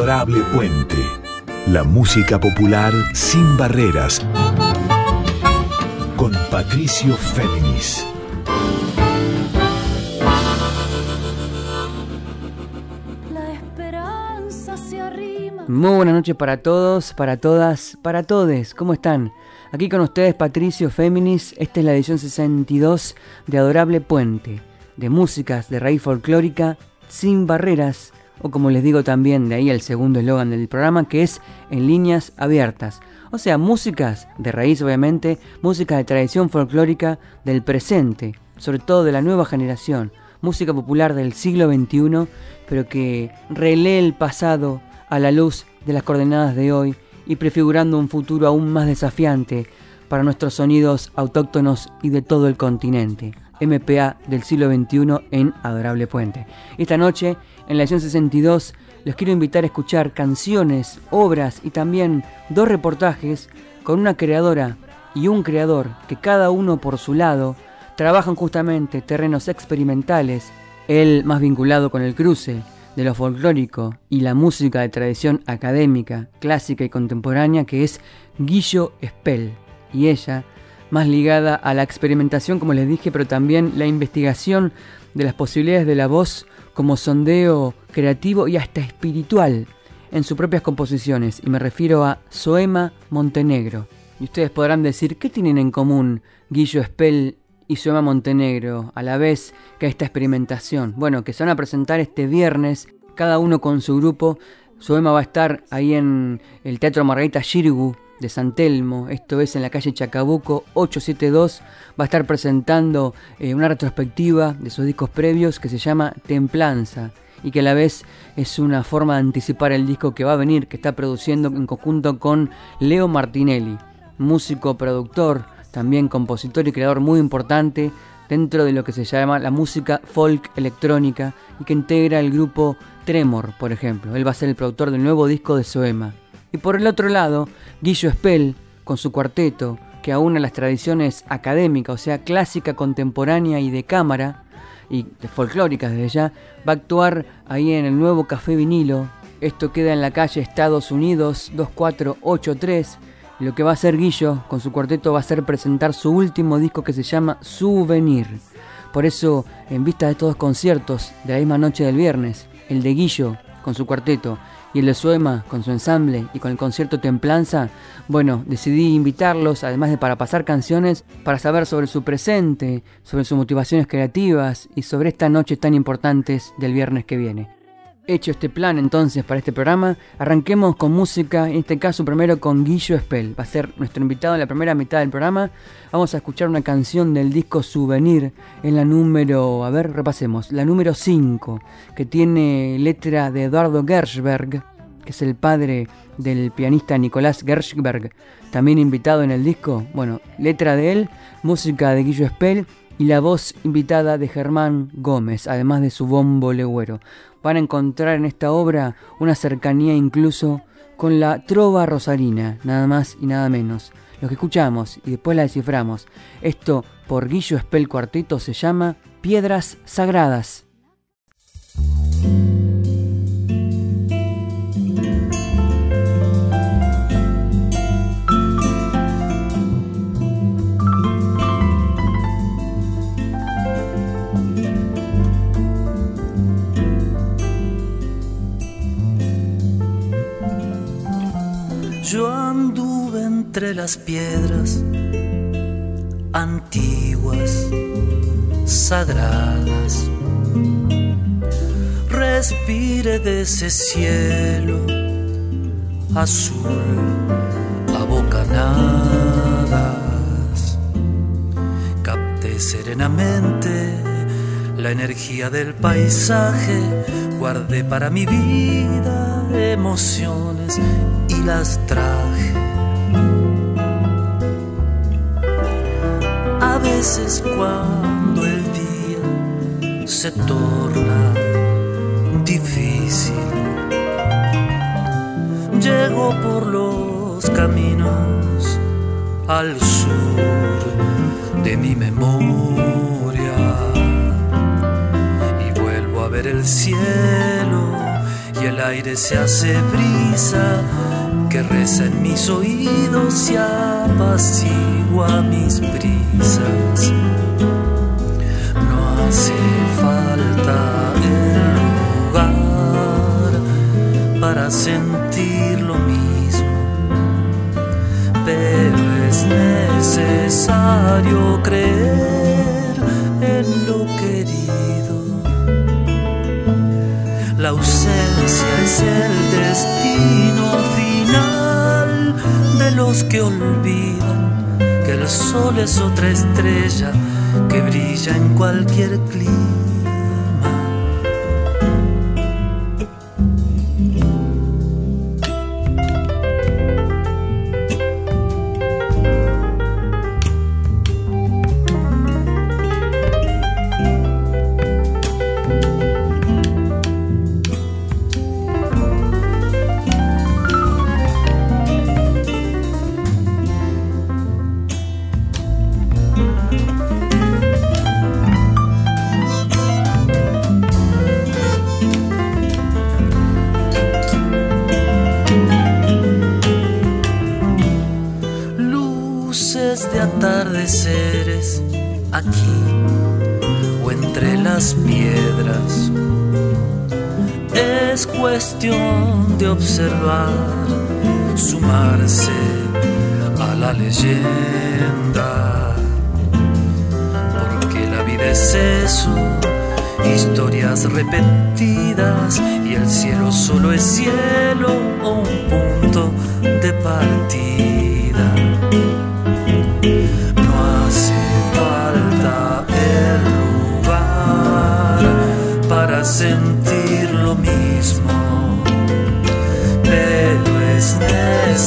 Adorable Puente. La música popular sin barreras. Con Patricio Féminis. Muy buenas noches para todos, para todas, para todes. ¿Cómo están? Aquí con ustedes Patricio Féminis. Esta es la edición 62 de Adorable Puente, de músicas de raíz folclórica sin barreras, o como les digo también, de ahí el segundo eslogan del programa, que es en líneas abiertas. O sea, músicas de raíz obviamente, música de tradición folclórica del presente, sobre todo de la nueva generación, música popular del siglo XXI, pero que relee el pasado a la luz de las coordenadas de hoy y prefigurando un futuro aún más desafiante para nuestros sonidos autóctonos y de todo el continente. MPA del siglo XXI en Adorable Puente. Esta noche, en la edición 62, les quiero invitar a escuchar canciones, obras y también dos reportajes con una creadora y un creador que cada uno por su lado trabajan justamente terrenos experimentales, él más vinculado con el cruce, de lo folclórico y la música de tradición académica, clásica y contemporánea que es Guillo Spell y ella más ligada a la experimentación como les dije pero también la investigación de las posibilidades de la voz como sondeo creativo y hasta espiritual en sus propias composiciones y me refiero a Soema Montenegro. Y ustedes podrán decir, ¿qué tienen en común Guillo Spell y Soema Montenegro, a la vez que esta experimentación. Bueno, que se van a presentar este viernes, cada uno con su grupo. Soema va a estar ahí en el Teatro Margarita Shirgu de San Telmo, esto es en la calle Chacabuco 872, va a estar presentando eh, una retrospectiva de sus discos previos que se llama Templanza y que a la vez es una forma de anticipar el disco que va a venir, que está produciendo en conjunto con Leo Martinelli, músico, productor, también compositor y creador muy importante dentro de lo que se llama la música folk electrónica y que integra el grupo Tremor, por ejemplo. Él va a ser el productor del nuevo disco de Soema. Y por el otro lado, Guillo Spell, con su cuarteto, que aúna las tradiciones académicas, o sea, clásica, contemporánea y de cámara, y de folclóricas desde ya, va a actuar ahí en el nuevo Café Vinilo. Esto queda en la calle Estados Unidos 2483 lo que va a hacer Guillo con su cuarteto va a ser presentar su último disco que se llama Souvenir. Por eso, en vista de estos conciertos de la misma noche del viernes, el de Guillo con su cuarteto y el de Suema con su ensamble y con el concierto Templanza, bueno, decidí invitarlos, además de para pasar canciones, para saber sobre su presente, sobre sus motivaciones creativas y sobre estas noches tan importantes del viernes que viene. Hecho este plan entonces para este programa, arranquemos con música, en este caso primero con Guillo Spell, va a ser nuestro invitado en la primera mitad del programa. Vamos a escuchar una canción del disco Souvenir en la número, a ver, repasemos, la número 5, que tiene letra de Eduardo Gershberg, que es el padre del pianista Nicolás Gershberg, también invitado en el disco. Bueno, letra de él, música de Guillo Spell y la voz invitada de Germán Gómez, además de su bombo legüero van a encontrar en esta obra una cercanía incluso con la trova rosarina, nada más y nada menos. Lo que escuchamos y después la desciframos. Esto por Guillo Espel Cuartito se llama Piedras Sagradas. Yo anduve entre las piedras antiguas, sagradas. Respire de ese cielo azul a bocanadas. Capté serenamente la energía del paisaje, guardé para mi vida emociones las traje. A veces cuando el día se torna difícil, llego por los caminos al sur de mi memoria y vuelvo a ver el cielo y el aire se hace brisa que reza en mis oídos y apacigua mis brisas. No hace falta el lugar para sentir lo mismo, pero es necesario creer en lo querido. La ausencia es el destino que olvidan que el sol es otra estrella que brilla en cualquier clima.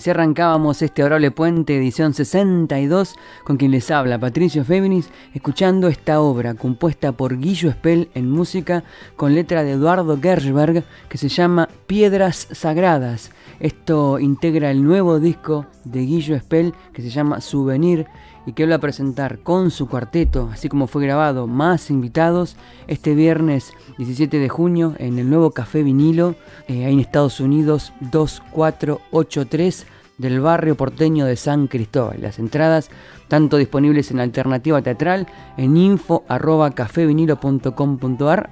Así arrancábamos este Adorable Puente, edición 62, con quien les habla Patricio Féminis, escuchando esta obra compuesta por Guillo Spell en música con letra de Eduardo Gershberg que se llama Piedras Sagradas. Esto integra el nuevo disco de Guillo Spell que se llama Souvenir y que va a presentar con su cuarteto, así como fue grabado, más invitados este viernes 17 de junio en el nuevo Café Vinilo, eh, ahí en Estados Unidos 2483 del barrio porteño de San Cristóbal. Las entradas tanto disponibles en alternativa teatral en info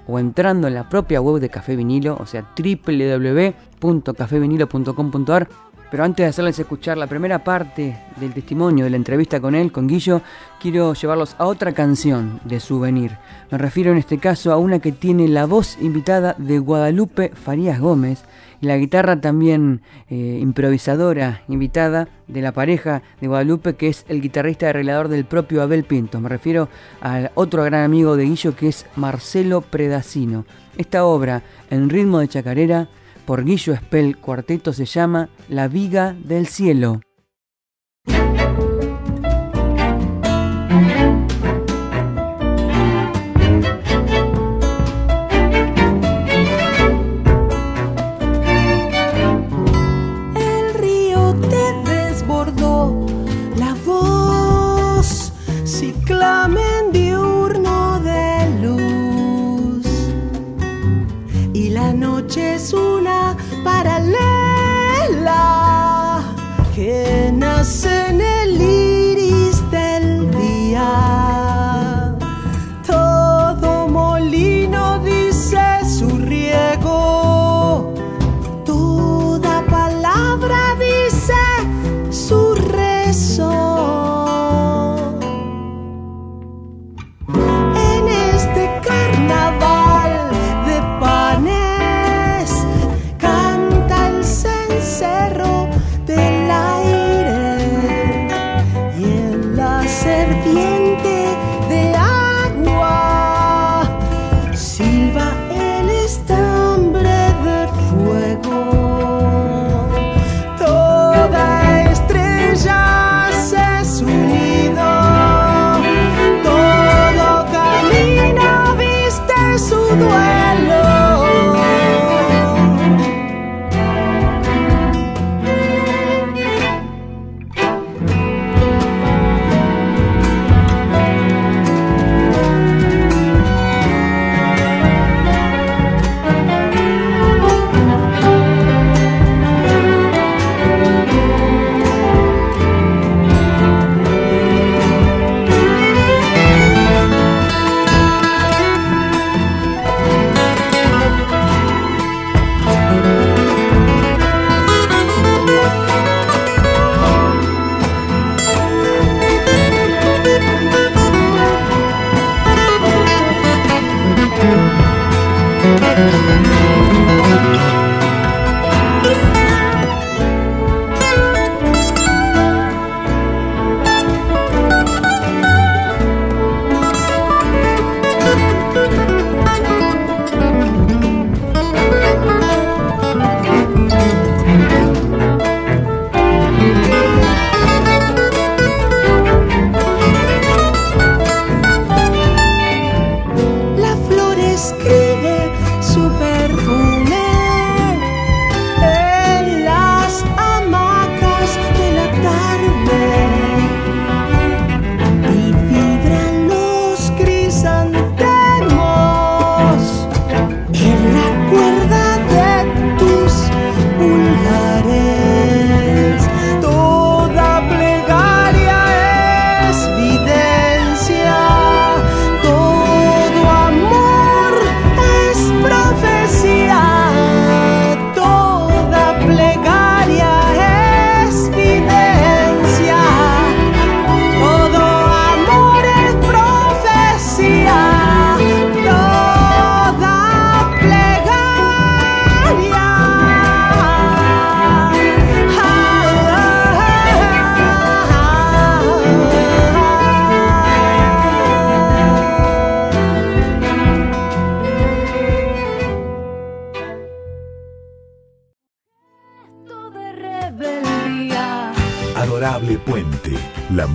o entrando en la propia web de Café Vinilo, o sea www.cafevinilo.com.ar pero antes de hacerles escuchar la primera parte del testimonio de la entrevista con él, con Guillo, quiero llevarlos a otra canción de Souvenir. Me refiero en este caso a una que tiene la voz invitada de Guadalupe Farías Gómez y la guitarra también eh, improvisadora invitada de la pareja de Guadalupe, que es el guitarrista y arreglador del propio Abel Pinto. Me refiero al otro gran amigo de Guillo que es Marcelo Predacino. Esta obra, en ritmo de chacarera, por Guillo Spell Cuarteto se llama La Viga del Cielo.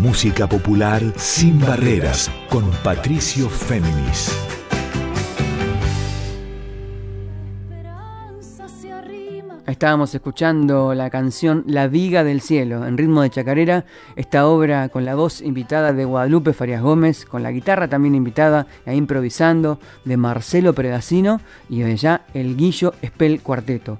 Música popular sin barreras, con Patricio Féminis. Estábamos escuchando la canción La Viga del Cielo, en ritmo de chacarera, esta obra con la voz invitada de Guadalupe Farias Gómez, con la guitarra también invitada e improvisando de Marcelo Predacino y de ya el Guillo Espel Cuarteto,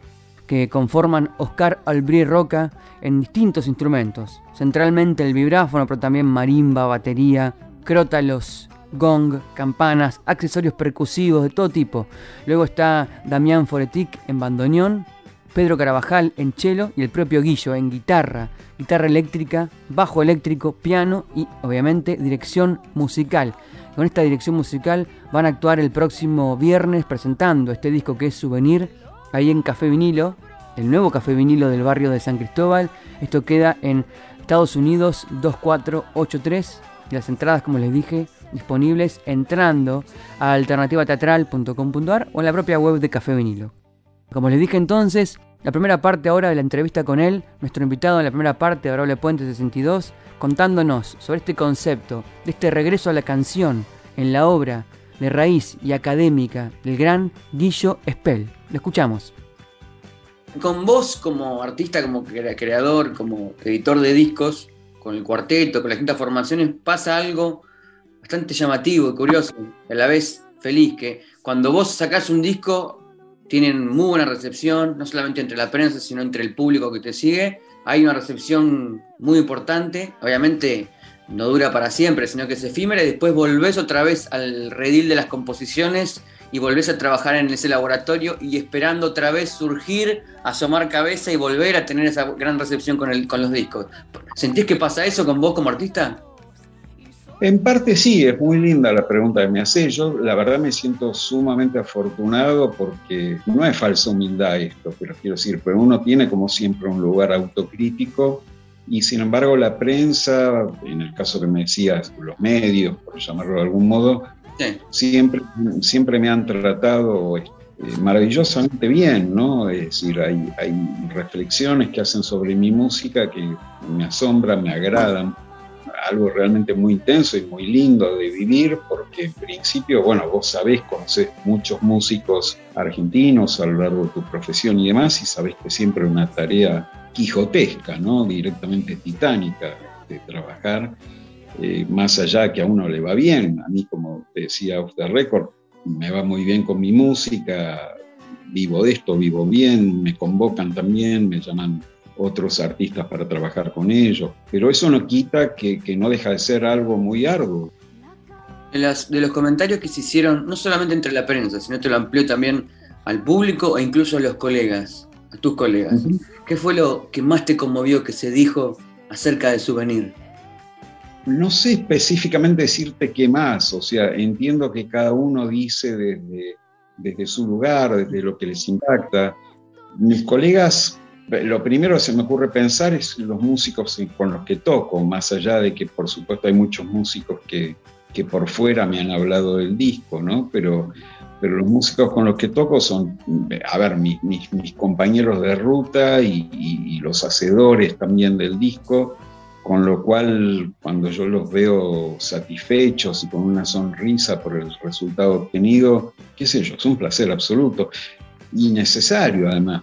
que conforman Oscar Albrí Roca en distintos instrumentos, centralmente el vibráfono, pero también marimba, batería, crótalos, gong, campanas, accesorios percusivos de todo tipo. Luego está Damián Foretic en bandoneón, Pedro Carabajal en cello y el propio Guillo en guitarra, guitarra eléctrica, bajo eléctrico, piano y obviamente dirección musical. Con esta dirección musical van a actuar el próximo viernes presentando este disco que es Souvenir ahí en Café Vinilo, el nuevo Café Vinilo del barrio de San Cristóbal. Esto queda en Estados Unidos 2483. Las entradas, como les dije, disponibles entrando a alternativateatral.com.ar o en la propia web de Café Vinilo. Como les dije entonces, la primera parte ahora de la entrevista con él, nuestro invitado en la primera parte de Adorable Puente 62, contándonos sobre este concepto, de este regreso a la canción en la obra de raíz y académica del gran Guillo Spell. Lo escuchamos. Con vos como artista, como creador, como editor de discos, con el cuarteto, con las distintas formaciones, pasa algo bastante llamativo y curioso, a la vez feliz, que cuando vos sacás un disco tienen muy buena recepción, no solamente entre la prensa, sino entre el público que te sigue. Hay una recepción muy importante, obviamente no dura para siempre, sino que es efímera y después volvés otra vez al redil de las composiciones y volvés a trabajar en ese laboratorio y esperando otra vez surgir, asomar cabeza y volver a tener esa gran recepción con, el, con los discos. ¿Sentís que pasa eso con vos como artista? En parte sí, es muy linda la pregunta que me hace. Yo la verdad me siento sumamente afortunado porque no es falsa humildad esto, pero quiero decir, pero uno tiene como siempre un lugar autocrítico y sin embargo la prensa, en el caso que me decías, los medios, por llamarlo de algún modo, siempre, siempre me han tratado eh, maravillosamente bien, ¿no? Es decir, hay, hay reflexiones que hacen sobre mi música que me asombran, me agradan algo realmente muy intenso y muy lindo de vivir, porque en principio, bueno, vos sabés, conocés muchos músicos argentinos a lo largo de tu profesión y demás, y sabés que siempre una tarea quijotesca, ¿no? Directamente titánica de trabajar, eh, más allá que a uno le va bien. A mí, como decía usted Record, me va muy bien con mi música, vivo de esto, vivo bien, me convocan también, me llaman otros artistas para trabajar con ellos, pero eso no quita que, no deja de ser algo muy arduo. De, de los comentarios que se hicieron, no solamente entre la prensa, sino que lo amplió también al público e incluso a los colegas, a tus colegas. ¿Qué fue lo que más te conmovió que se dijo acerca de Souvenir? No sé específicamente decirte qué más, o sea, entiendo que cada uno dice desde, desde su lugar, desde lo que les impacta. Mis colegas lo primero que se me ocurre pensar es los músicos con los que toco, más allá de que por supuesto hay muchos músicos que, que por fuera me han hablado del disco, ¿no? Pero, pero los músicos con los que toco son, a ver, mis, mis, compañeros de ruta y, y, los hacedores también del disco, con lo cual cuando yo los veo satisfechos y con una sonrisa por el resultado obtenido, qué sé yo, es un placer absoluto. Y necesario además.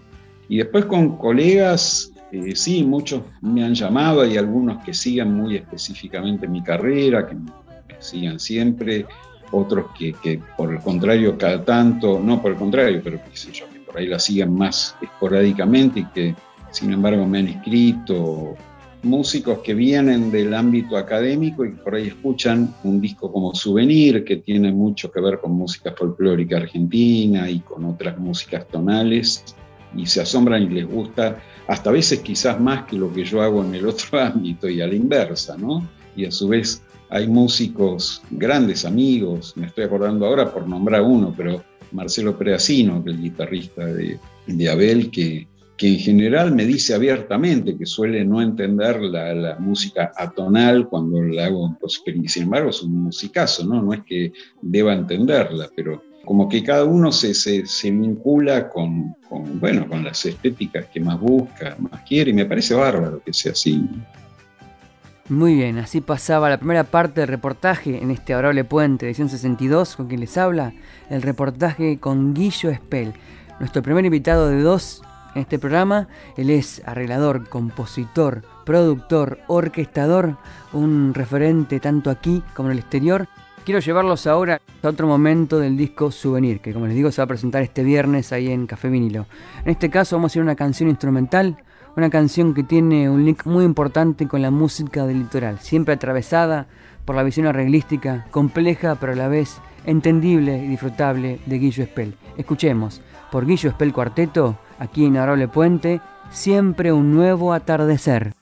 Y después con colegas, eh, sí, muchos me han llamado, hay algunos que sigan muy específicamente mi carrera, que me sigan siempre, otros que, por el contrario cada tanto, no por el contrario, pero qué sé yo, que por ahí la sigan más esporádicamente y que sin embargo me han escrito músicos que vienen del ámbito académico y por ahí escuchan un disco como Souvenir, que tiene mucho que ver con música folclórica argentina y con otras músicas tonales, y se asombran y les gusta, hasta a veces quizás más que lo que yo hago en el otro ámbito y a la inversa, ¿no? Y a su vez hay músicos, grandes amigos, me estoy acordando ahora por nombrar uno, pero Marcelo Preacino, que es el guitarrista de Abel, que, que en general me dice abiertamente que suele no entender la, la música atonal cuando la hago, pues, sin embargo es un musicazo, ¿no? No es que deba entenderla, pero como que cada uno se, se, se vincula con, con, bueno, con las estéticas que más busca, más quiere, y me parece bárbaro que sea así. Muy bien, así pasaba la primera parte del reportaje en este adorable puente, edición 62, con quien les habla, el reportaje con Guillo Espel, nuestro primer invitado de dos en este programa. Él es arreglador, compositor, productor, orquestador, un referente tanto aquí como en el exterior. Quiero llevarlos ahora a otro momento del disco Souvenir, que como les digo se va a presentar este viernes ahí en Café Vinilo. En este caso vamos a a una canción instrumental una canción que tiene un link muy importante con la música del litoral, siempre atravesada por la visión arreglística, compleja pero a la vez entendible y disfrutable de Guillo Espel. Escuchemos, por Guillo Espel Cuarteto, aquí en Arable Puente, siempre un nuevo atardecer.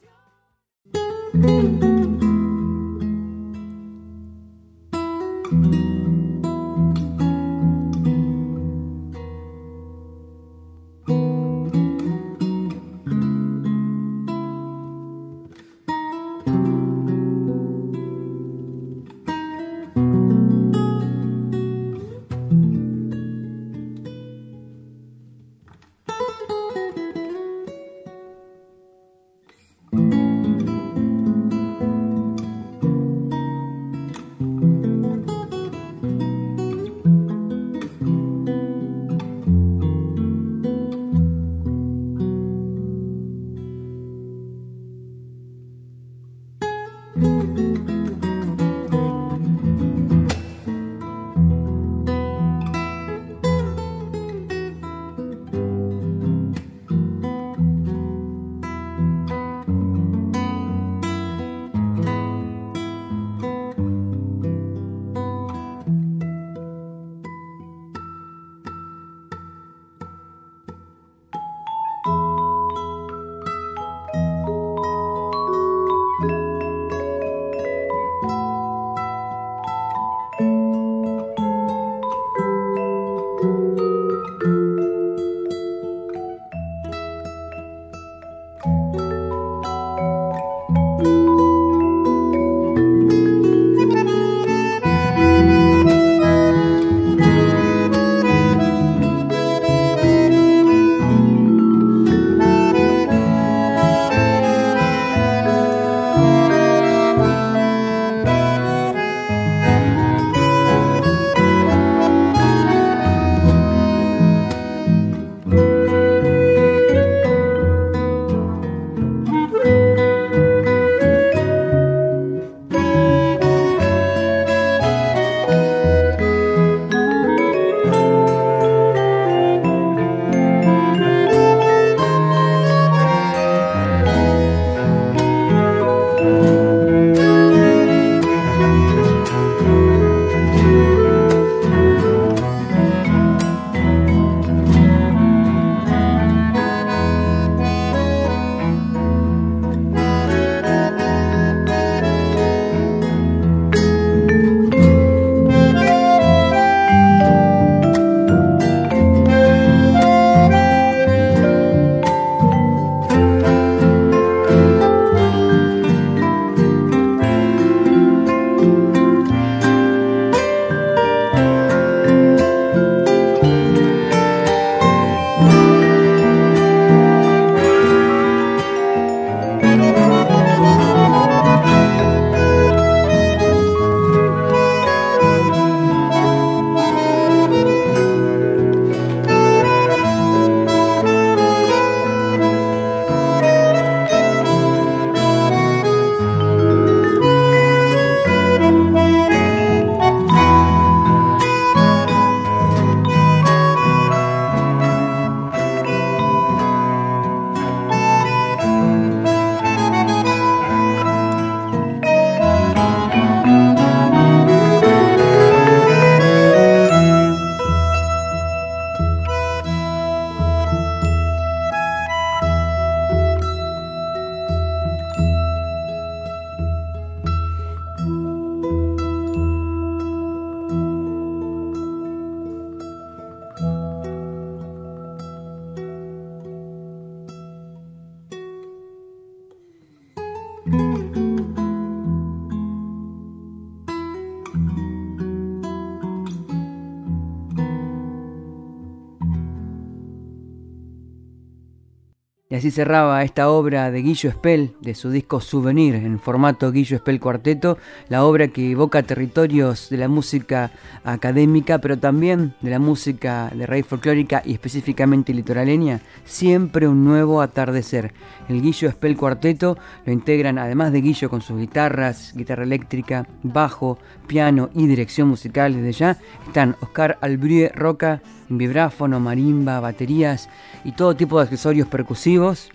Así cerraba esta obra de Guillo Spell, de su disco Souvenir, en formato Guillo Spell Cuarteto, la obra que evoca territorios de la música académica, pero también de la música de raíz folclórica y específicamente litoraleña, siempre un nuevo atardecer. El Guillo Spell Cuarteto lo integran, además de Guillo con sus guitarras, guitarra eléctrica, bajo, piano y dirección musical desde ya, están Oscar Albrie Roca, vibráfono, marimba, baterías y todo tipo de accesorios percusivos.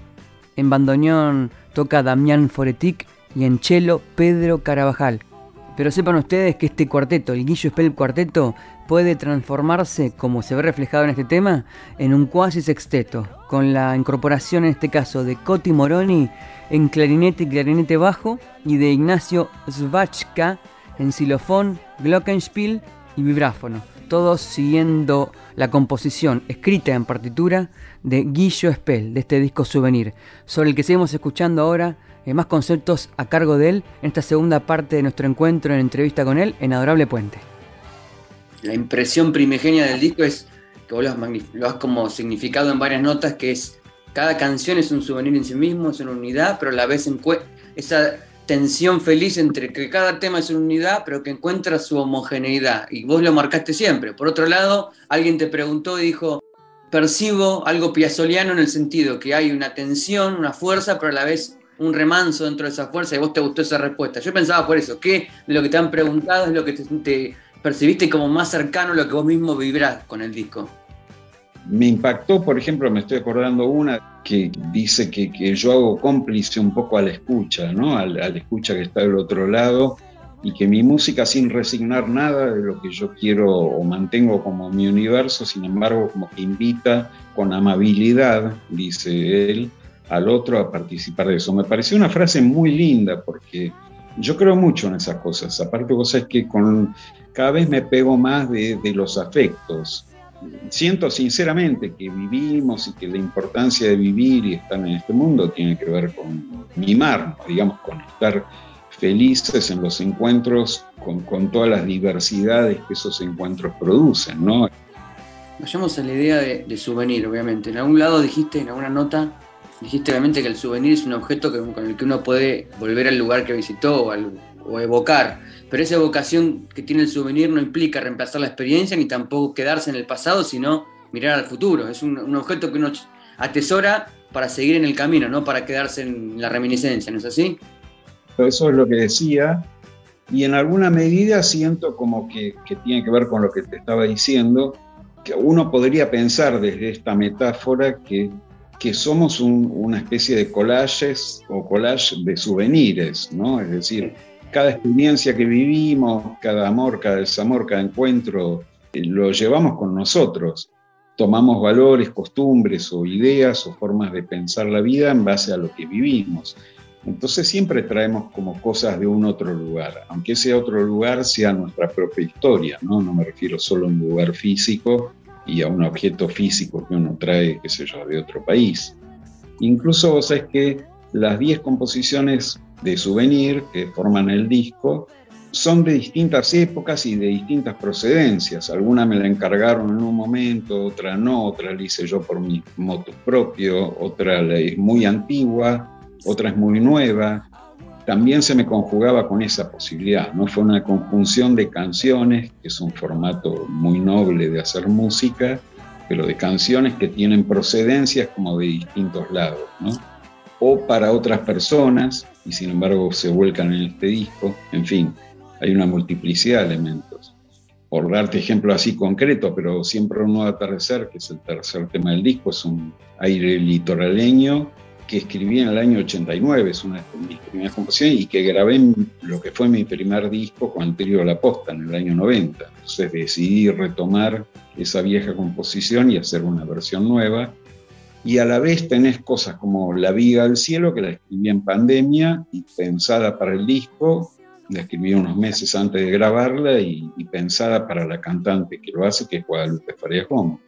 En bandoneón toca Damián Foretic y en cello Pedro Carabajal. Pero sepan ustedes que este cuarteto, el Guillo Spell Cuarteto, puede transformarse, como se ve reflejado en este tema, en un cuasi sexteto, con la incorporación en este caso de Coti Moroni en clarinete y clarinete bajo y de Ignacio Svachka en xilofón, glockenspiel y vibráfono todos siguiendo la composición escrita en partitura de Guillo Spell, de este disco Souvenir, sobre el que seguimos escuchando ahora eh, más conceptos a cargo de él en esta segunda parte de nuestro encuentro en entrevista con él en Adorable Puente. La impresión primigenia del disco es que vos lo has, como significado en varias notas, que es cada canción es un souvenir en sí mismo, es una unidad, pero a la vez esa tensión feliz entre que cada tema es una unidad, pero que encuentra su homogeneidad. Y vos lo marcaste siempre. Por otro lado, alguien te preguntó y dijo, percibo algo piazoliano en el sentido que hay una tensión, una fuerza, pero a la vez un remanso dentro de esa fuerza y vos te gustó esa respuesta. Yo pensaba por eso, ¿qué de lo que te han preguntado es lo que te, percibiste como más cercano a lo que vos mismo vibrás con el disco? Me impactó, por ejemplo, me estoy acordando una que dice que, yo hago cómplice un poco a la escucha, ¿no? A, la escucha que está del otro lado y que mi música sin resignar nada de lo que yo quiero o mantengo como mi universo, sin embargo, como que invita con amabilidad, dice él, al otro a participar de eso. Me pareció una frase muy linda porque yo creo mucho en esas cosas. Aparte, vos sabés que con, cada vez me pego más de los afectos siento sinceramente que vivimos y que la importancia de vivir y estar en este mundo tiene que ver con mimarnos, digamos, con estar felices en los encuentros con, todas las diversidades que esos encuentros producen, ¿no? Vayamos a la idea de, souvenir, obviamente. En algún lado dijiste, en alguna nota, dijiste obviamente que el souvenir es un objeto con el que uno puede volver al lugar que visitó o evocar pero esa evocación que tiene el souvenir no implica reemplazar la experiencia ni tampoco quedarse en el pasado, sino mirar al futuro. Es un, objeto que uno atesora para seguir en el camino, no para quedarse en la reminiscencia, ¿no es así? Eso es lo que decía, y en alguna medida siento como que, tiene que ver con lo que te estaba diciendo, que uno podría pensar desde esta metáfora que, que somos una especie de collages o collage de souvenirs, ¿no? Es decir, cada experiencia que vivimos, cada amor, cada desamor, cada encuentro, eh, lo llevamos con nosotros. Tomamos valores, costumbres o ideas o formas de pensar la vida en base a lo que vivimos. Entonces siempre traemos como cosas de un otro lugar, aunque ese otro lugar sea nuestra propia historia, ¿no? No me refiero solo a un lugar físico y a un objeto físico que uno trae, qué sé yo, de otro país. Incluso vos sabés que las 10 composiciones de souvenir que forman el disco son de distintas épocas y de distintas procedencias. Alguna me la encargaron en un momento, otra no, otra la hice yo por mi moto propio, otra es muy antigua, otra es muy nueva. También se me conjugaba con esa posibilidad, ¿no? Fue una conjunción de canciones, que es un formato muy noble de hacer música, pero de canciones que tienen procedencias como de distintos lados, ¿no? o para otras personas y sin embargo se vuelcan en este disco. En fin, hay una multiplicidad de elementos. Por darte ejemplo así concreto, pero siempre un nuevo atardecer, que es el tercer tema del disco, es un aire litoraleño que escribí en el año 89, es una de mis primeras composiciones y que grabé en lo que fue mi primer disco con el La Posta en el año 90. Entonces decidí retomar esa vieja composición y hacer una versión nueva y a la vez tenés cosas como La Viga del Cielo, que la escribí en pandemia y pensada para el disco, la escribí unos meses antes de grabarla y, pensada para la cantante que lo hace, que es Guadalupe Faria Gómez.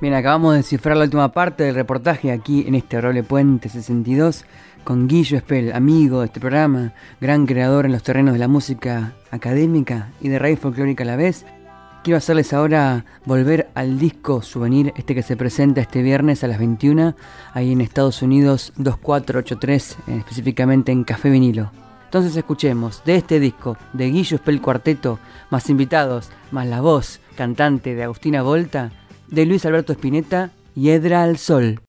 Bien, acabamos de descifrar la última parte del reportaje aquí en este Roble Puente 62 con Guillo Espel, amigo de este programa, gran creador en los terrenos de la música académica y de raíz folclórica a la vez. Quiero hacerles ahora volver al disco souvenir, este que se presenta este viernes a las 21, ahí en Estados Unidos 2483, eh, específicamente en Café Vinilo. Entonces escuchemos de este disco de Guillo Spell Cuarteto, más invitados, más la voz cantante de Agustina Volta, de Luis Alberto Spinetta y Edra al Sol.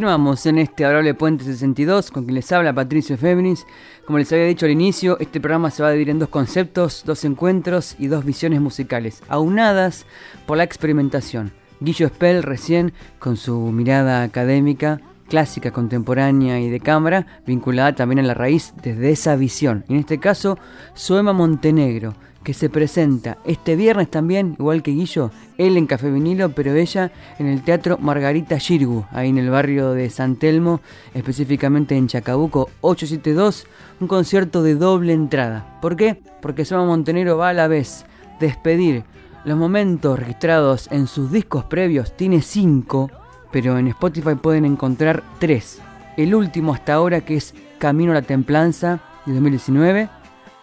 Continuamos en este Adorable Puente 62 con quien les habla Patricio Féminis. Como les había dicho al inicio, este programa se va a dividir en dos conceptos, dos encuentros y dos visiones musicales, aunadas por la experimentación. Guillo Spell recién con su mirada académica, clásica, contemporánea y de cámara, vinculada también a la raíz desde esa visión. En este caso, Suema Montenegro que se presenta este viernes también, igual que Guillo, él en Café Vinilo, pero ella en el Teatro Margarita Shirgu, ahí en el barrio de San Telmo, específicamente en Chacabuco 872, un concierto de doble entrada. ¿Por qué? Porque Soma Montenegro va a la vez despedir los momentos registrados en sus discos previos, tiene cinco, pero en Spotify pueden encontrar tres. El último hasta ahora que es Camino a la Templanza de 2019,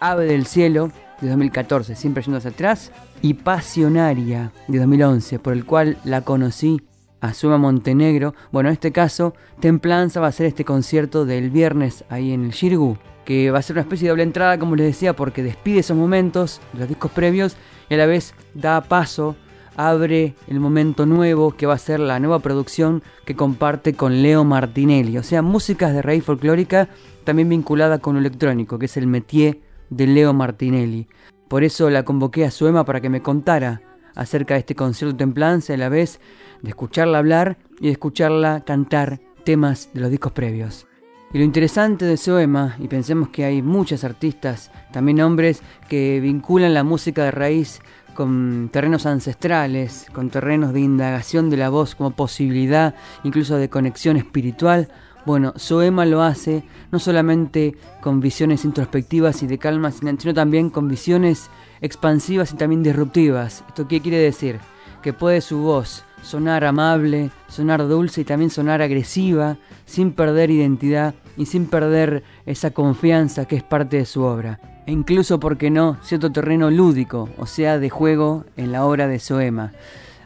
Ave del Cielo de 2014, siempre yendo hacia atrás, y Pasionaria de 2011, por el cual la conocí a Suma Montenegro. Bueno, en este caso, Templanza va a ser este concierto del viernes ahí en el Shirgu, que va a ser una especie de doble entrada, como les decía, porque despide esos momentos los discos previos y a la vez da paso abre el momento nuevo que va a ser la nueva producción que comparte con Leo Martinelli. O sea, músicas de raíz folclórica también vinculada con lo electrónico, que es el métier de Leo Martinelli. Por eso la convoqué a Suema para que me contara acerca de este concierto templanza, a la vez de escucharla hablar y de escucharla cantar temas de los discos previos. Y lo interesante de Soema, y pensemos que hay muchos artistas, también hombres, que vinculan la música de raíz con terrenos ancestrales, con terrenos de indagación de la voz como posibilidad incluso de conexión espiritual, bueno, Soema lo hace no solamente con visiones introspectivas y de calma, sino también con visiones expansivas y también disruptivas. ¿Esto qué quiere decir? Que puede su voz sonar amable, sonar dulce y también sonar agresiva, sin perder identidad y sin perder esa confianza que es parte de su obra. E incluso, porque no, cierto terreno lúdico, o sea, de juego en la obra de Soema.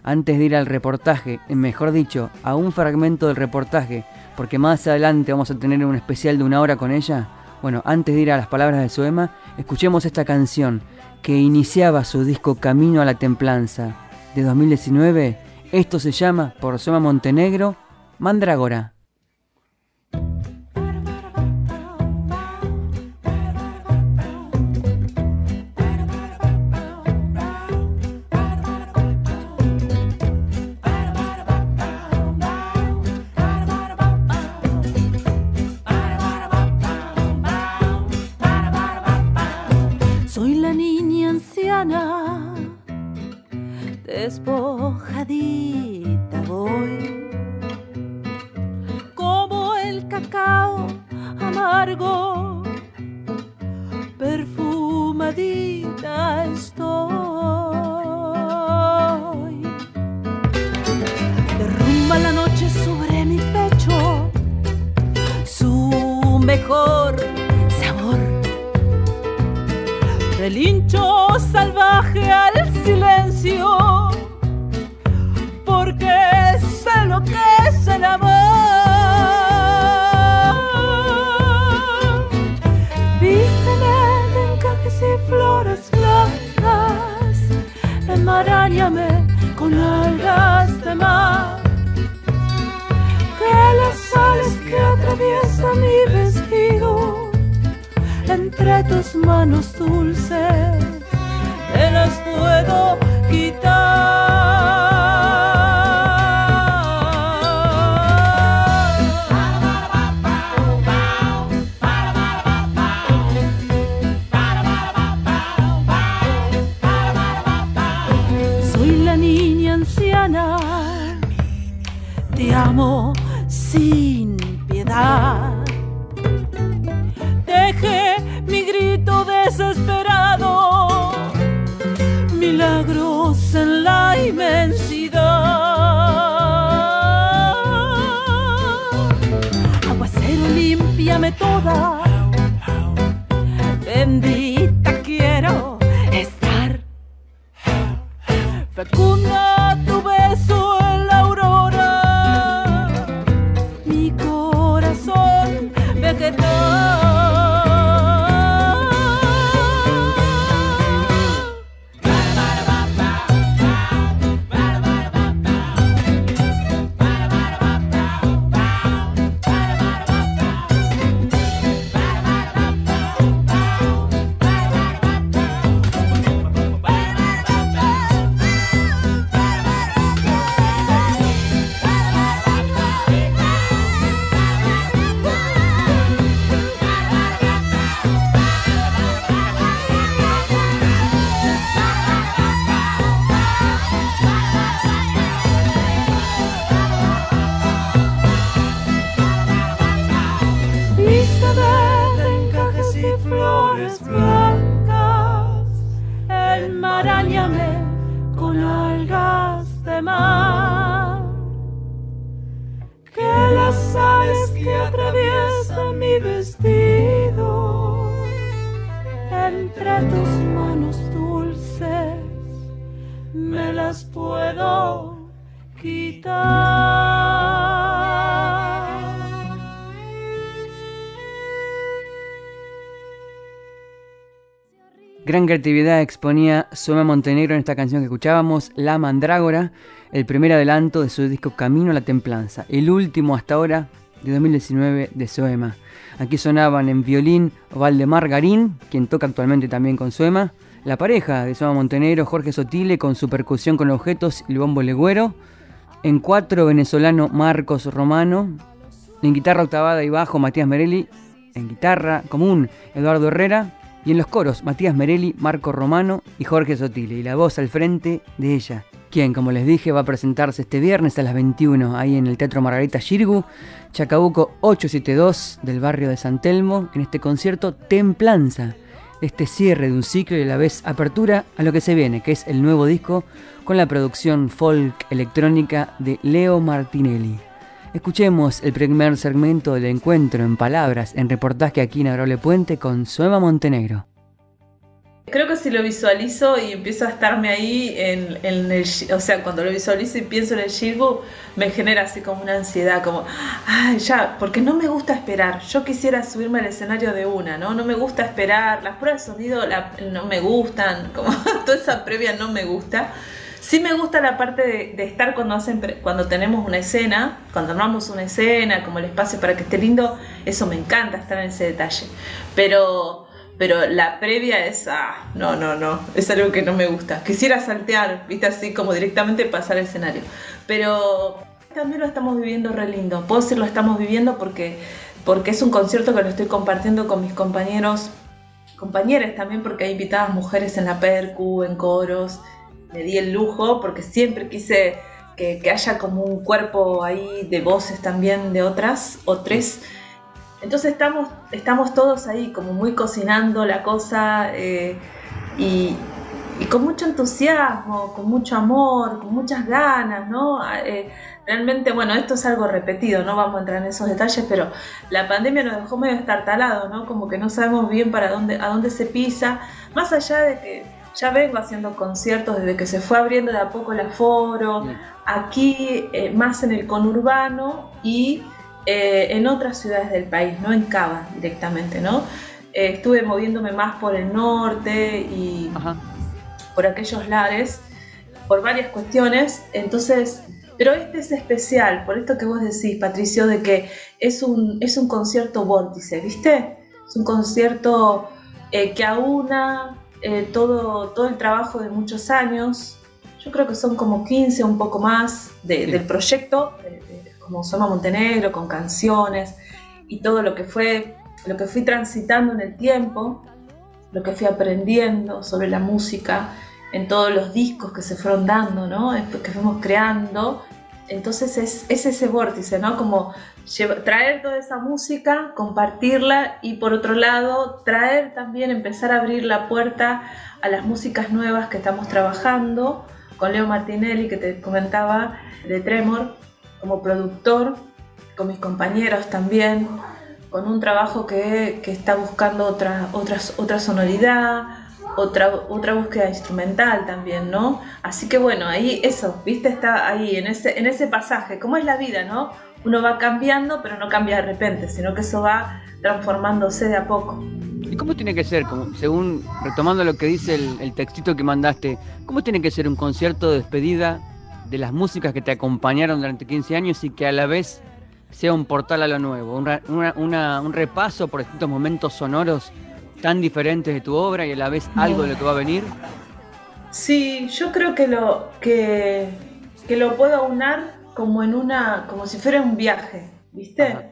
Antes de ir al reportaje, mejor dicho, a un fragmento del reportaje, porque más adelante vamos a tener un especial de una hora con ella. Bueno, antes de ir a las palabras de Soema, escuchemos esta canción que iniciaba su disco Camino a la Templanza de 2019 esto se llama, por Soma Montenegro, Mandragora. Despojadita voy, como el cacao amargo, perfumadita estoy. Derrumba la noche sobre mi pecho, su mejor sabor. Relincho salvaje al silencio es el amor. Vísteme de encajes y flores blancas, enmarañame con algas de mar. Que las sales que atraviesan mi vestido entre tus manos dulces te las puedo quitar. nubes blancas, enmarañame con algas de mar. Que las aves que atraviesan mi vestido, entre tus manos dulces, me las puedo quitar. Gran creatividad exponía Suema Montenegro en esta canción que escuchábamos, La Mandrágora, el primer adelanto de su disco Camino a la Templanza, el último hasta ahora de 2019 de Soema. Aquí sonaban en violín Valdemar Garín, quien toca actualmente también con Soema, la pareja de Soema Montenegro, Jorge Sotile, con su percusión con objetos y el bombo legüero, en cuatro venezolano Marcos Romano, en guitarra octavada y bajo Matías Merelli, en guitarra común Eduardo Herrera, y en los coros, Matías Merelli, Marco Romano y Jorge Sotile. Y la voz al frente de ella, quien, como les dije, va a presentarse este viernes a las 21 ahí en el Teatro Margarita Shirgu, Chacabuco 872 del barrio de San Telmo, en este concierto Templanza. Este cierre de un ciclo y a la vez apertura a lo que se viene, que es el nuevo disco con la producción folk electrónica de Leo Martinelli. Escuchemos el primer segmento del encuentro en palabras, en reportaje aquí en Adorable Puente con Suema Montenegro. Creo que si lo visualizo y empiezo a estarme ahí, en, el, o sea, cuando lo visualizo y pienso en el Shirgu, me genera así como una ansiedad, como, ay, ya, porque no me gusta esperar. Yo quisiera subirme al escenario de una, ¿no? No me gusta esperar, las pruebas de sonido no me gustan, como toda esa previa no me gusta. Sí me gusta la parte de, estar cuando, hacen, cuando tenemos una escena, cuando armamos una escena, como el espacio para que esté lindo, eso me encanta estar en ese detalle. Pero, pero la previa es, ah, no, no, no, es algo que no me gusta. Quisiera saltear, viste, así como directamente pasar al escenario. Pero también lo estamos viviendo re lindo. Puedo decir lo estamos viviendo porque, porque es un concierto que lo estoy compartiendo con mis compañeros, compañeras también, porque hay invitadas mujeres en la percu, en coros me di el lujo porque siempre quise que, haya como un cuerpo ahí de voces también de otras o tres. Entonces estamos, estamos todos ahí como muy cocinando la cosa eh, y, con mucho entusiasmo, con mucho amor, con muchas ganas, ¿no? Eh, realmente, bueno, esto es algo repetido, no vamos a entrar en esos detalles, pero la pandemia nos dejó medio estartalado, ¿no? Como que no sabemos bien para dónde, a dónde se pisa, más allá de que ya vengo haciendo conciertos desde que se fue abriendo de a poco el aforo, aquí eh, más en el conurbano y eh, en otras ciudades del país, no en Cava directamente, ¿no? Eh, estuve moviéndome más por el norte y por aquellos lares, por varias cuestiones, entonces, pero este es especial, por esto que vos decís, Patricio, de que es un, es un concierto vórtice, ¿viste? Es un concierto que aúna eh, todo, todo el trabajo de muchos años, yo creo que son como 15, un poco más del proyecto, como Soma Montenegro, con canciones y todo lo que fue, lo que fui transitando en el tiempo, lo que fui aprendiendo sobre la música en todos los discos que se fueron dando, ¿no? que fuimos creando. Entonces es, es ese vórtice, ¿no? Como traer toda esa música, compartirla y por otro lado traer también, empezar a abrir la puerta a las músicas nuevas que estamos trabajando con Leo Martinelli que te comentaba de Tremor como productor, con mis compañeros también, con un trabajo que, que está buscando otra, otra, otra sonoridad, otra, otra búsqueda instrumental también, ¿no? Así que bueno, ahí eso, viste, está ahí en ese, en ese pasaje, ¿cómo es la vida, no? uno va cambiando, pero no cambia de repente, sino que eso va transformándose de a poco. ¿Y cómo tiene que ser, como, según retomando lo que dice el, textito que mandaste, cómo tiene que ser un concierto de despedida de las músicas que te acompañaron durante 15 años y que a la vez sea un portal a lo nuevo, un, repaso por distintos momentos sonoros tan diferentes de tu obra y a la vez algo de lo que va a venir? Sí, yo creo que lo, que, que lo puedo aunar como en una, como si fuera un viaje, ¿viste?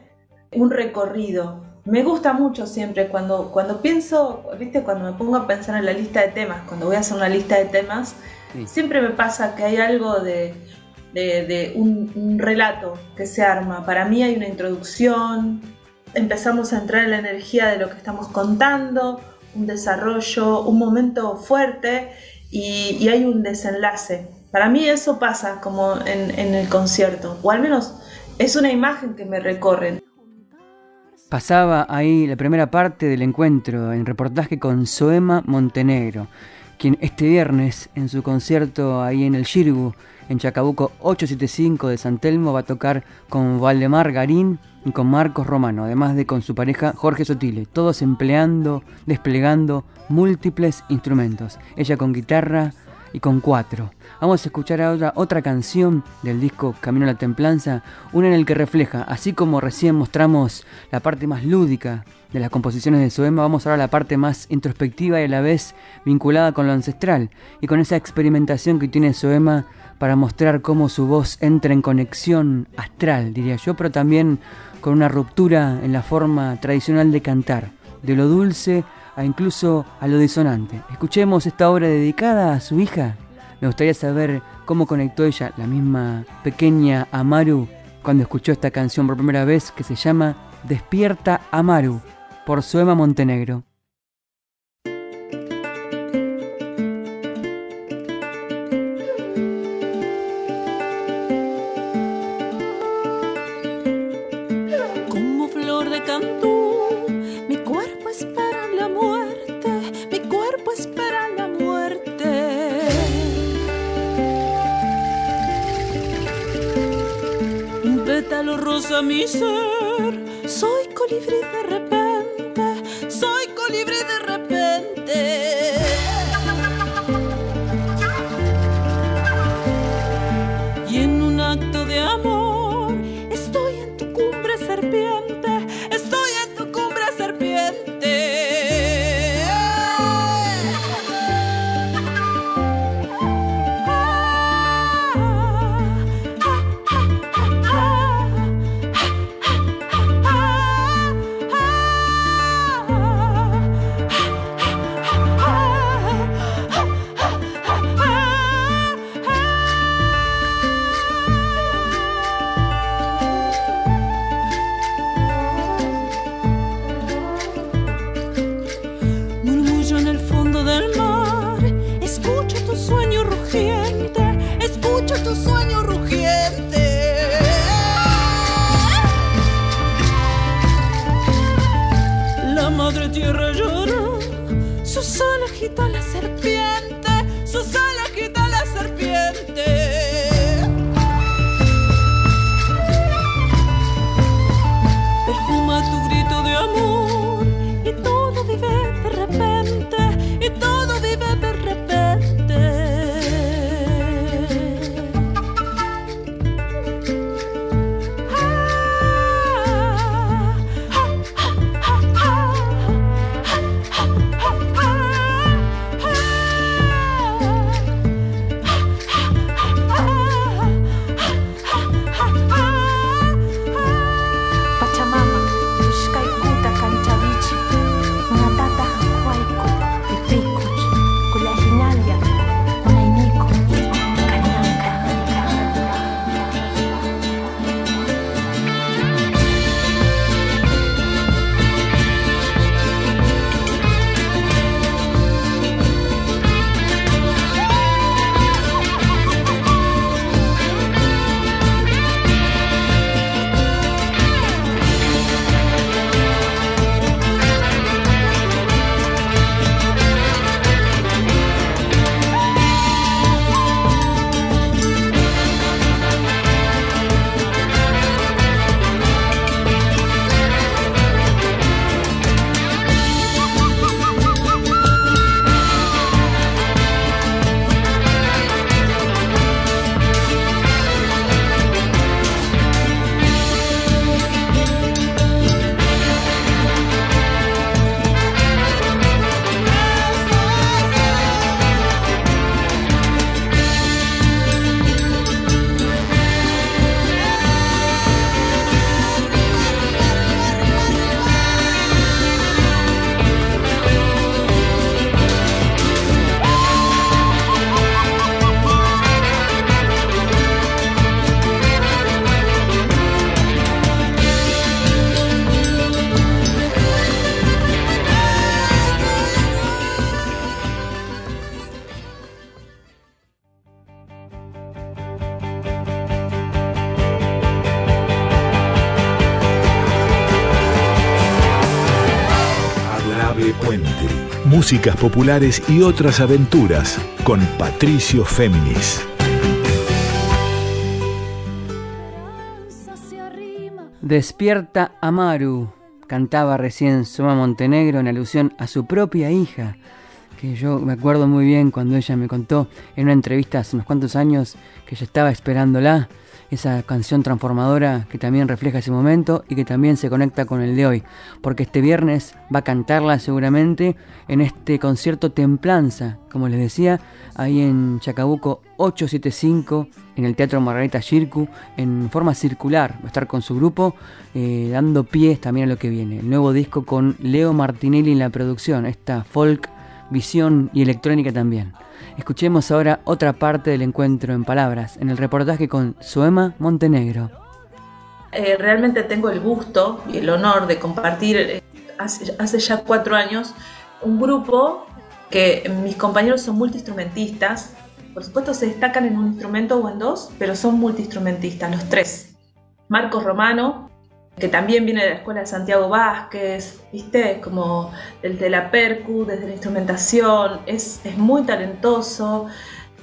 Un recorrido. Me gusta mucho siempre cuando, cuando pienso, ¿viste? Cuando me pongo a pensar en la lista de temas, cuando voy a hacer una lista de temas, siempre me pasa que hay algo de, de, un, un, relato que se arma. Para mí hay una introducción, empezamos a entrar en la energía de lo que estamos contando, un desarrollo, un momento fuerte y, hay un desenlace. Para mí eso pasa como en, el concierto, o al menos es una imagen que me recorre. Pasaba ahí la primera parte del encuentro en reportaje con Soema Montenegro, quien este viernes en su concierto ahí en el Shirgu, en Chacabuco 875 de San Telmo, va a tocar con Valdemar Garín y con Marcos Romano, además de con su pareja Jorge Sotile, todos empleando, desplegando múltiples instrumentos, ella con guitarra y con cuatro. Vamos a escuchar ahora otra canción del disco Camino a la Templanza, una en el que refleja, así como recién mostramos la parte más lúdica de las composiciones de Soema, vamos ahora a la parte más introspectiva y a la vez vinculada con lo ancestral y con esa experimentación que tiene Soema para mostrar cómo su voz entra en conexión astral, diría yo, pero también con una ruptura en la forma tradicional de cantar, de lo dulce a incluso a lo disonante. Escuchemos esta obra dedicada a su hija. Me gustaría saber cómo conectó ella, la misma pequeña Amaru, cuando escuchó esta canción por primera vez que se llama Despierta Amaru por Suema Montenegro. Mi ser. Soy colibrí músicas populares y otras aventuras con Patricio Féminis. Despierta Amaru, cantaba recién Soma Montenegro en alusión a su propia hija, que yo me acuerdo muy bien cuando ella me contó en una entrevista hace unos cuantos años que ella estaba esperándola esa canción transformadora que también refleja ese momento y que también se conecta con el de hoy, porque este viernes va a cantarla seguramente en este concierto Templanza, como les decía, ahí en Chacabuco 875, en el Teatro Margarita Circu, en forma circular, va a estar con su grupo, eh, dando pies también a lo que viene, el nuevo disco con Leo Martinelli en la producción, esta folk, visión y electrónica también. Escuchemos ahora otra parte del encuentro en palabras, en el reportaje con Suema Montenegro. Eh, realmente tengo el gusto y el honor de compartir eh, hace, ya cuatro años un grupo que mis compañeros son multiinstrumentistas. Por supuesto se destacan en un instrumento o en dos, pero son multiinstrumentistas, los tres. Marcos Romano, que también viene de la escuela de Santiago Vázquez, ¿viste? Como el de la percu, desde la instrumentación, es, es muy talentoso,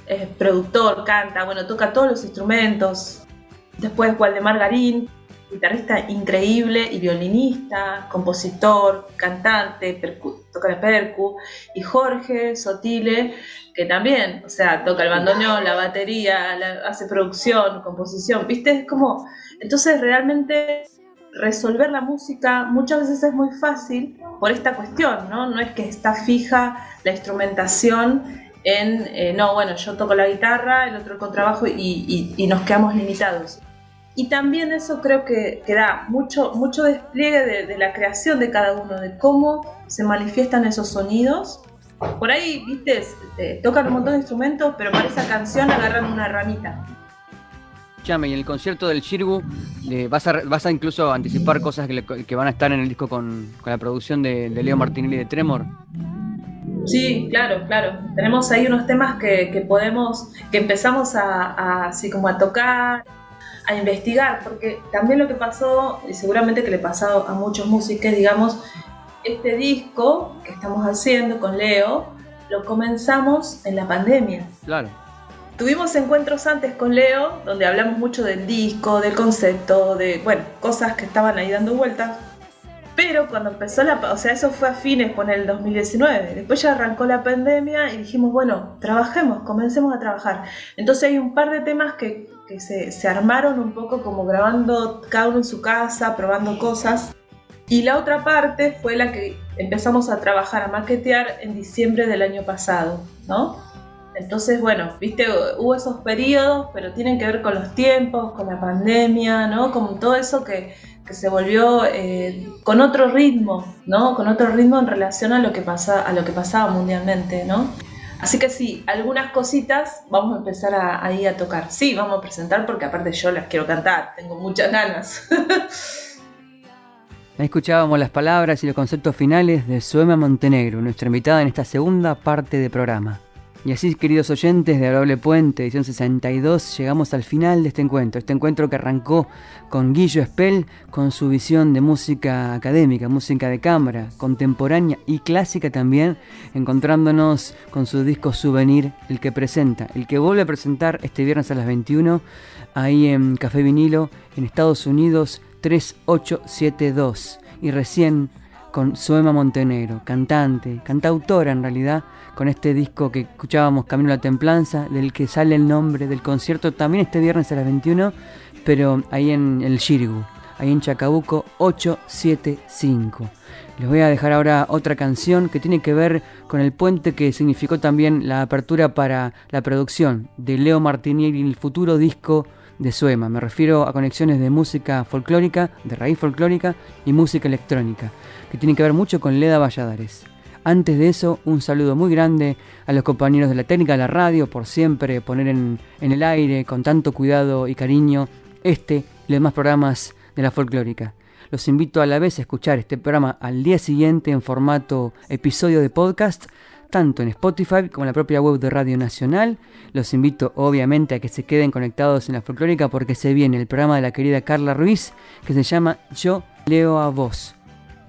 es productor, canta, bueno, toca todos los instrumentos. Después Waldemar Garín, guitarrista increíble y violinista, compositor, cantante, toca la percu, y Jorge Sotile, que también, o sea, toca el bandoneón, la batería, hace producción, composición, ¿viste? Es como, entonces realmente resolver la música muchas veces es muy fácil por esta cuestión, ¿no? No es que está fija la instrumentación en, eh, no, bueno, yo toco la guitarra, el otro el contrabajo y, nos quedamos limitados. Y también eso creo que, que da mucho, mucho despliegue de, la creación de cada uno, de cómo se manifiestan esos sonidos. Por ahí, viste, eh, tocan un montón de instrumentos, pero para esa canción agarran una ramita y en el concierto del Shirgu eh, vas, a, vas a incluso anticipar cosas que, van a estar en el disco con, la producción de, Leo Martinelli de Tremor. Sí, claro, claro. Tenemos ahí unos temas que, podemos, que empezamos a, así como a tocar, a investigar, porque también lo que pasó, y seguramente que le pasado a muchos músicos, digamos, este disco que estamos haciendo con Leo, lo comenzamos en la pandemia. Claro. Tuvimos encuentros antes con Leo, donde hablamos mucho del disco, del concepto, de, bueno, cosas que estaban ahí dando vueltas. Pero cuando empezó la, o sea, eso fue a fines con el 2019. Después ya arrancó la pandemia y dijimos, bueno, trabajemos, comencemos a trabajar. Entonces hay un par de temas que, que se, se armaron un poco como grabando cada uno en su casa, probando cosas. Y la otra parte fue la que empezamos a trabajar, a maquetear en diciembre del año pasado, ¿no? Entonces, bueno, viste, hubo esos periodos, pero tienen que ver con los tiempos, con la pandemia, ¿no? Con todo eso que, se volvió eh, con otro ritmo, ¿no? Con otro ritmo en relación a lo que pasa, a lo que pasaba mundialmente, ¿no? Así que sí, algunas cositas vamos a empezar a, ahí a tocar. Sí, vamos a presentar porque aparte yo las quiero cantar, tengo muchas ganas. Escuchábamos las palabras y los conceptos finales de Suema Montenegro, nuestra invitada en esta segunda parte del programa. Y así, queridos oyentes de Adorable Puente, edición 62, llegamos al final de este encuentro. Este encuentro que arrancó con Guillo Espel, con su visión de música académica, música de cámara, contemporánea y clásica también, encontrándonos con su disco Souvenir, el que presenta, el que vuelve a presentar este viernes a las 21, ahí en Café Vinilo, en Estados Unidos, 3872. Y recién con Suema Montenegro, cantante, cantautora en realidad, con este disco que escuchábamos Camino a la Templanza, del que sale el nombre del concierto también este viernes a las 21, pero ahí en el Shirgu, ahí en Chacabuco 875. Les voy a dejar ahora otra canción que tiene que ver con el puente que significó también la apertura para la producción de Leo Martinieri, el futuro disco de Suema. Me refiero a conexiones de música folclórica, de raíz folclórica y música electrónica que tiene que ver mucho con Leda Valladares. Antes de eso, un saludo muy grande a los compañeros de la técnica de la radio por siempre poner en, el aire con tanto cuidado y cariño este y los demás programas de la folclórica. Los invito a la vez a escuchar este programa al día siguiente en formato episodio de podcast, tanto en Spotify como en la propia web de Radio Nacional. Los invito obviamente a que se queden conectados en la folclórica porque se viene el programa de la querida Carla Ruiz que se llama Yo leo a vos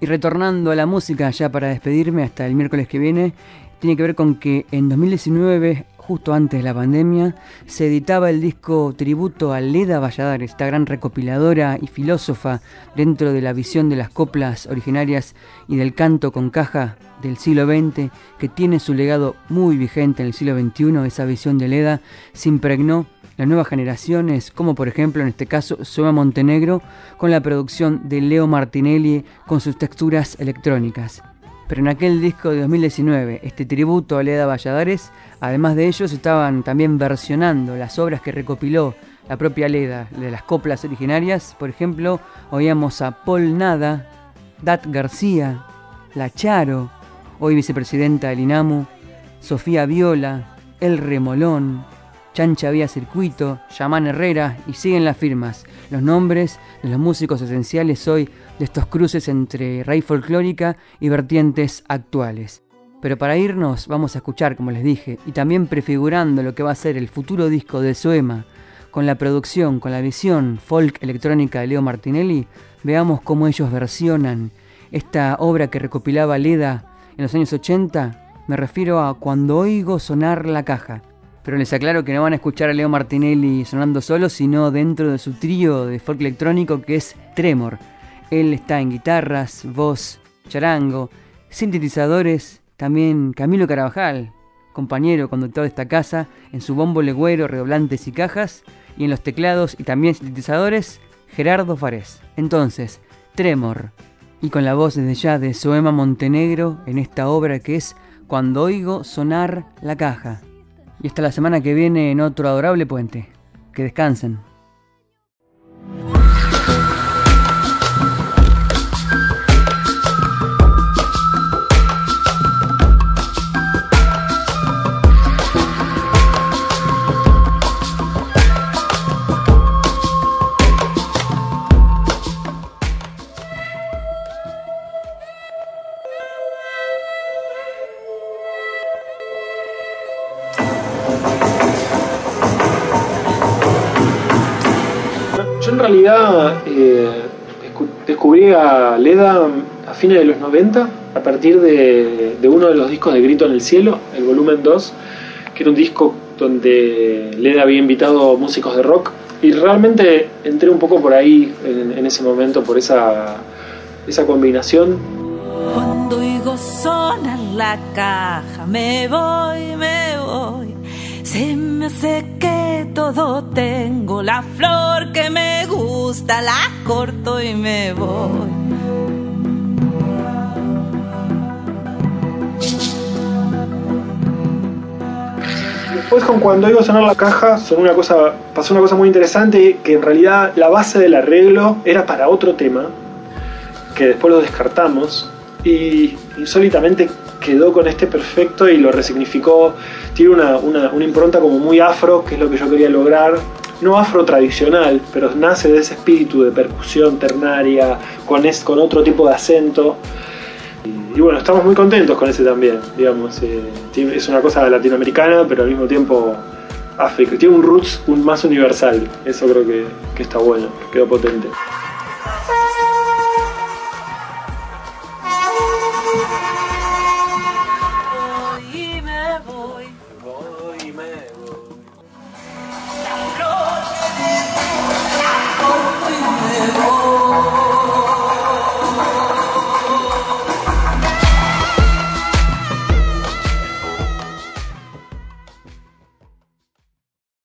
Y retornando a la música ya para despedirme hasta el miércoles que viene, tiene que ver con que en 2019 justo antes de la pandemia, se editaba el disco tributo a Leda Valladares, esta gran recopiladora y filósofa dentro de la visión de las coplas originarias y del canto con caja del siglo XX, que tiene su legado muy vigente en el siglo XXI, esa visión de Leda se impregnó las nuevas generaciones, como por ejemplo en este caso Soma Montenegro, con la producción de Leo Martinelli con sus texturas electrónicas. Pero en aquel disco de 2019, este tributo a Leda Valladares, además de ellos estaban también versionando las obras que recopiló la propia Leda de las coplas originarias. Por ejemplo, oíamos a Paul Nada, Dat García, La Charo, hoy vicepresidenta del INAMU, Sofía Viola, El Remolón, Chancha Vía Circuito, Yamán Herrera y siguen las firmas, los nombres de los músicos esenciales hoy de estos cruces entre raíz folclórica y vertientes actuales. Pero para irnos vamos a escuchar, como les dije, y también prefigurando lo que va a ser el futuro disco de Soema, con la producción, con la visión folk electrónica de Leo Martinelli, veamos cómo ellos versionan esta obra que recopilaba Leda en los años 80. Me refiero a Cuando oigo sonar la caja. Pero les aclaro que no van a escuchar a Leo Martinelli sonando solo, sino dentro de su trío de folk electrónico que es Tremor, él está en guitarras, voz, charango, sintetizadores, también Camilo Carabajal, compañero conductor de esta casa, en su bombo legüero, redoblantes y cajas, y en los teclados y también sintetizadores, Gerardo Farés. Entonces, Tremor, y con la voz desde ya de Soema Montenegro en esta obra que es Cuando oigo sonar la caja. Y hasta la semana que viene en otro adorable puente. Que descansen. Realidad eh, descubrí a Leda a fines de los 90 a partir de, uno de los discos de Grito en el Cielo, el volumen 2, que era un disco donde Leda había invitado músicos de rock y realmente entré un poco por ahí en, ese momento, por esa, esa combinación. Cuando oigo sonar la caja, me voy, me voy, se me hace que todo tengo la flor que me gusta, la corto y me voy. Después con cuando a sonar la caja son una cosa, pasó una cosa muy interesante que en realidad la base del arreglo era para otro tema que después lo descartamos y insólitamente quedó con este perfecto y lo resignificó. Tiene una, una, impronta como muy afro, que es lo que yo quería lograr. No afro tradicional, pero nace de ese espíritu de percusión ternaria, con, es, con otro tipo de acento. Y, bueno, estamos muy contentos con ese también, digamos. Eh, es una cosa latinoamericana, pero al mismo tiempo África. Tiene un roots un más universal. Eso creo que, que está bueno, quedó potente.